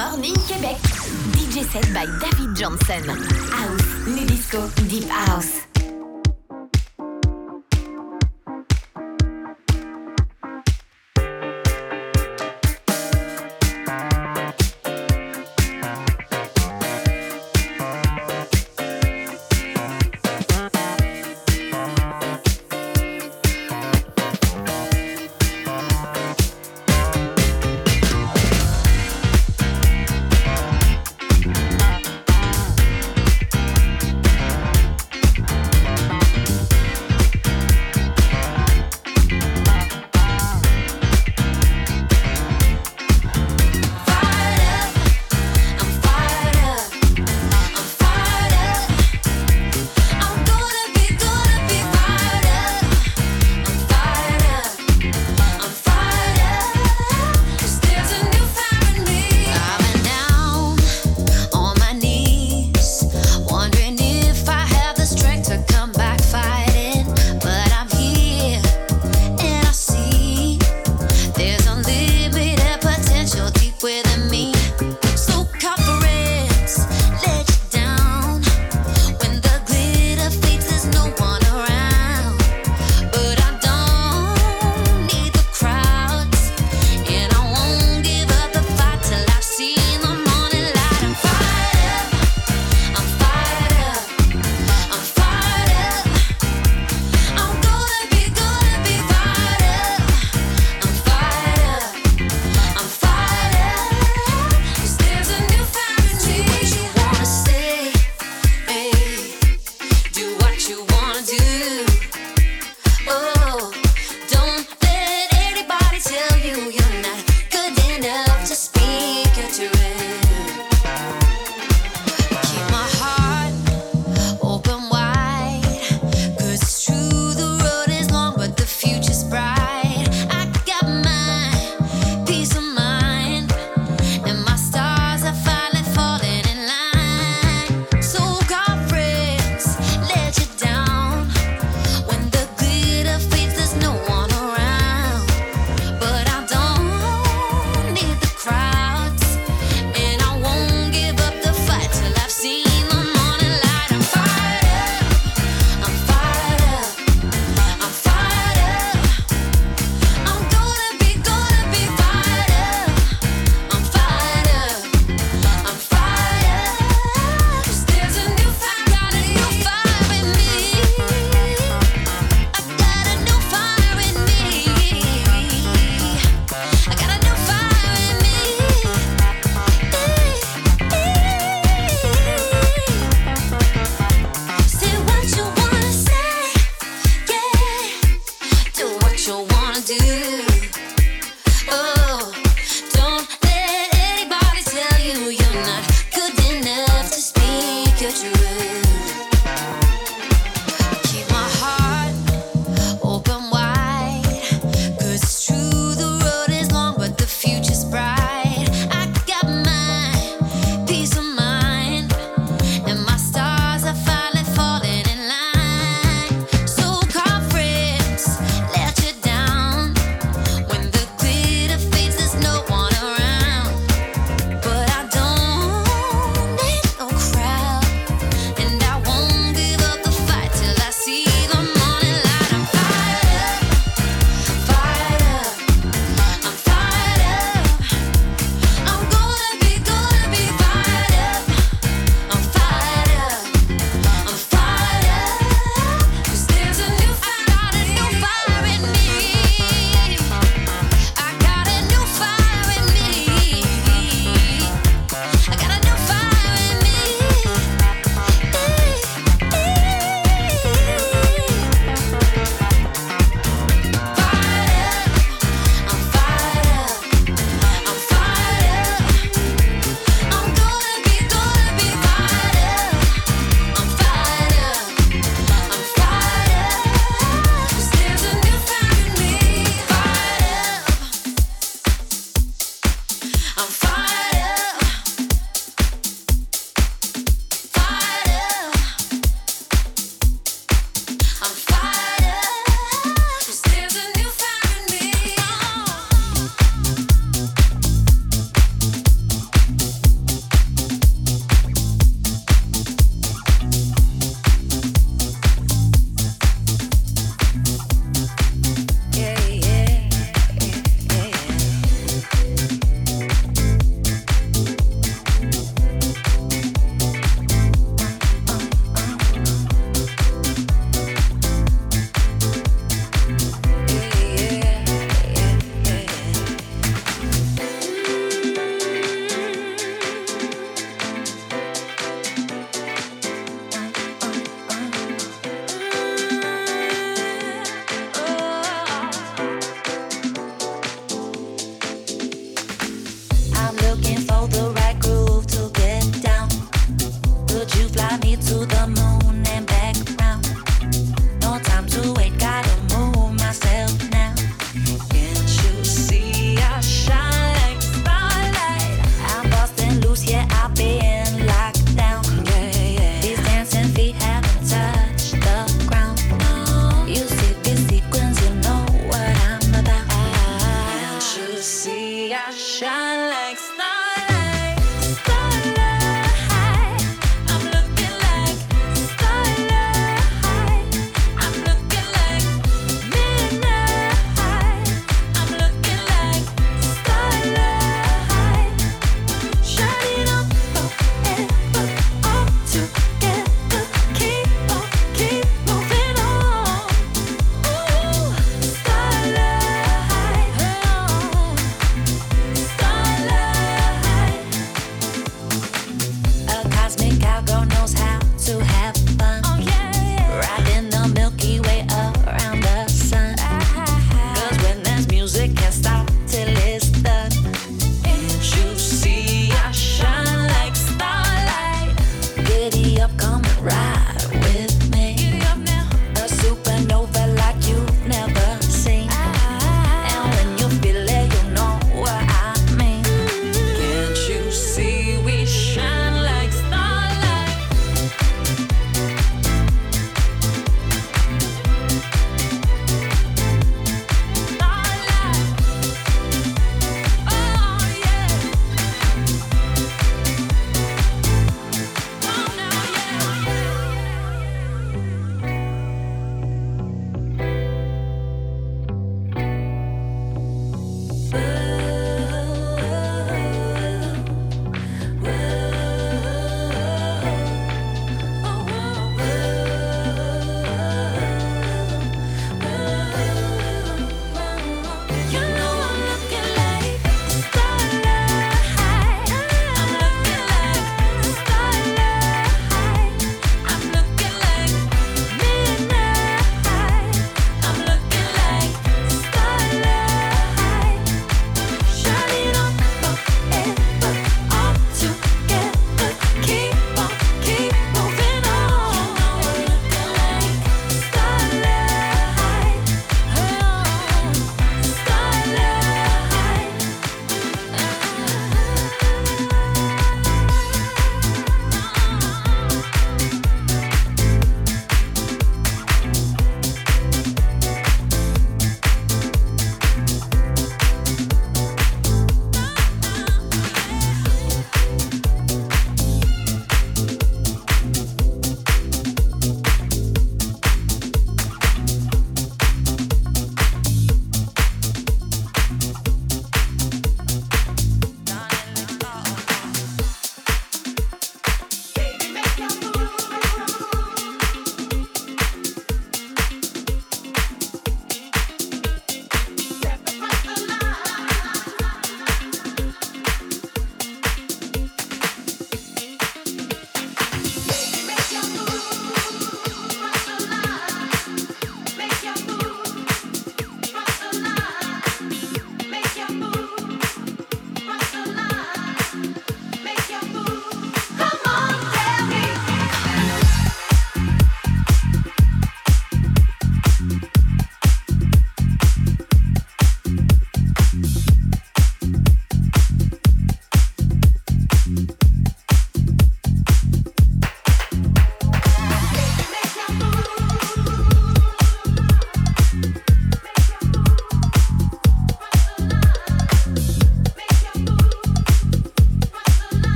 Morning Québec. DJ set by David Johnson. House, nu disco, deep house.